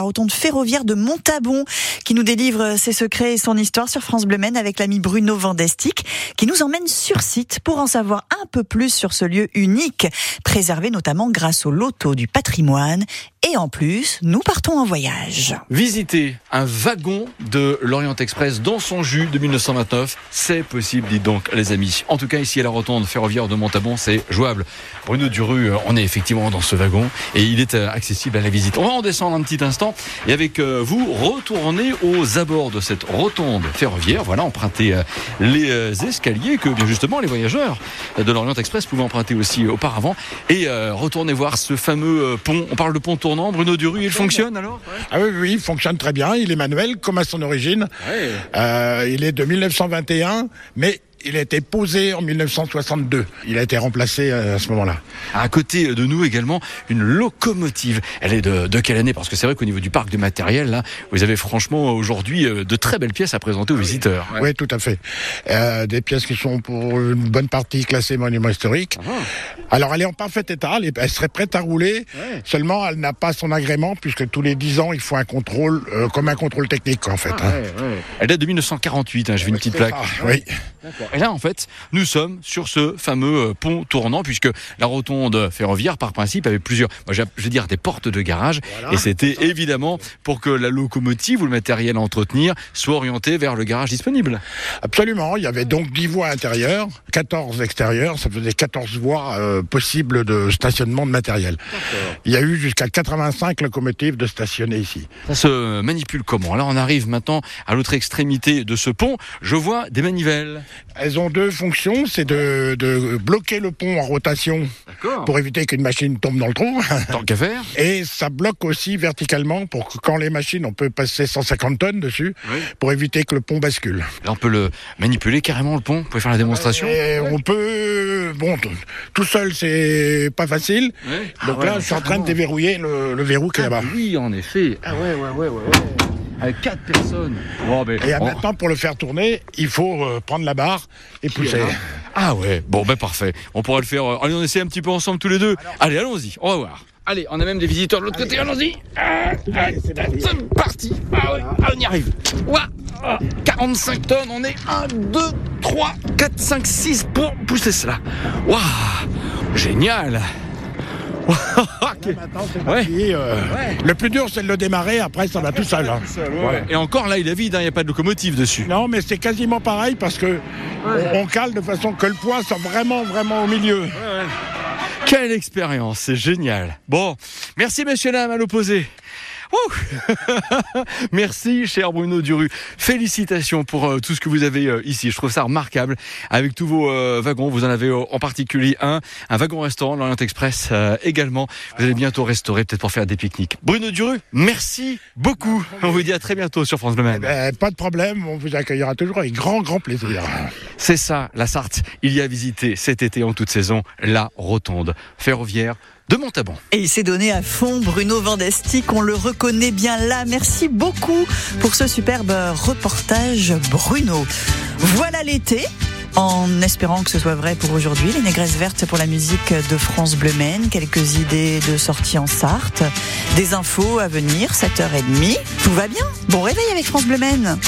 La rotonde ferroviaire de Montabon qui nous délivre ses secrets et son histoire sur France Bleu Maine avec l'ami Bruno Vandestic qui nous emmène sur site pour en savoir un peu plus sur ce lieu unique, préservé notamment grâce au loto du patrimoine. Et en plus, nous partons en voyage. Visiter un wagon de l'Orient Express dans son jus de 1929, c'est possible, dites donc les amis. En tout cas, ici à la rotonde ferroviaire de Montabon, c'est jouable. Bruno Duru, on est effectivement dans ce wagon et il est euh, accessible à la visite. On va en descendre un petit instant et avec euh, vous retourner aux abords de cette rotonde ferroviaire. Voilà, emprunter euh, les escaliers que bien justement les voyageurs de l'Orient Express pouvaient emprunter aussi auparavant et retourner voir ce fameux pont. On parle de pont tournant. Bruno Duru, il fonctionne alors? Ah oui, oui, il fonctionne très bien. Il est manuel comme à son origine. il est de 1921, mais il a été posé en 1962. Il a été remplacé euh, à ce moment-là. À côté de nous également, une locomotive. Elle est de, quelle année? Parce que c'est vrai qu'au niveau du parc de matériel, là, vous avez franchement aujourd'hui euh, de très belles pièces à présenter aux ah visiteurs. Oui, tout à fait. Euh, des pièces qui sont pour une bonne partie classées monument historique. Ah. Alors elle est en parfait état, elle serait prête à rouler. Seulement, elle n'a pas son agrément puisque tous les 10 ans, il faut un contrôle, comme un contrôle technique en fait. Ah, hein. Elle date de 1948. Hein, je vais une petite plaque. oui. Et là, en fait, nous sommes sur ce fameux euh, pont tournant, puisque la rotonde ferroviaire, par principe, avait plusieurs, je veux dire, des portes de garage. et c'était évidemment pour que la locomotive ou le matériel à entretenir soit orienté vers le garage disponible. Absolument. Il y avait donc 10 voies intérieures, 14 extérieures. Ça faisait 14 voies euh, possibles de stationnement de matériel. Il y a eu jusqu'à 85 locomotives de stationner ici. Ça se manipule comment? Alors, on arrive maintenant à l'autre extrémité de ce pont. Je vois des manivelles. Elles ont deux fonctions, c'est de, bloquer le pont en rotation pour éviter qu'une machine tombe dans le trou. Tant qu'à faire. Et ça bloque aussi verticalement pour que quand les machines, on peut passer 150 tonnes dessus, pour éviter que le pont bascule. Là, on peut le manipuler carrément le pont. Vous pouvez faire la démonstration. on peut, bon, tout seul c'est pas facile. Donc ah là, je suis en train de déverrouiller le, verrou qui est ah là-bas. Oui, en effet. Ah ouais, ouais, ouais, ouais. ouais avec quatre personnes. Ben, et maintenant, pour le faire tourner, il faut euh, prendre la barre et pousser. Ah ouais, bon ben parfait. On pourra le faire. Euh, allez, on essaie un petit peu ensemble tous les deux. allez, allons-y, on va voir. Allez, on a même des visiteurs de l'autre côté, allons-y. Ah, c'est parti. Ah ouais, ah, on y arrive. Ouah, 45 tonnes, on est 1, 2, 3, 4, 5, 6 pour pousser cela. Waouh, génial. Euh, le plus dur, c'est de le démarrer. Après, ça va tout seul. Hein. Et encore là, il est vide. Il n'y a pas de locomotive dessus. Non, mais c'est quasiment pareil parce que on cale de façon que le poids soit vraiment, vraiment au milieu. Quelle expérience, c'est génial. Bon, merci messieurs dames à l'opposé. Merci, cher Bruno Duru. Félicitations pour euh, tout ce que vous avez euh, ici. Je trouve ça remarquable. Avec tous vos euh, wagons, vous en avez en particulier un, un wagon-restaurant, l'Orient Express également. Vous allez bientôt restaurer, peut-être pour faire des pique-niques. Bruno Duru, merci beaucoup. On vous dit à très bientôt sur France Bleu eh ben, pas de problème, on vous accueillera toujours avec grand, grand plaisir. C'est ça, la Sarthe. Il y a visité cet été en toute saison la rotonde ferroviaire de Montabon. Et il s'est donné à fond, Bruno Vandestic, on le reconnaît bien là. Merci beaucoup pour ce superbe reportage, Bruno. Voilà l'été. En espérant que ce soit vrai pour aujourd'hui, les négresses vertes pour la musique de France Bleu Maine, quelques idées de sortie en Sarthe, des infos à venir, 7h30. Tout va bien. Bon réveil avec France Bleu Maine.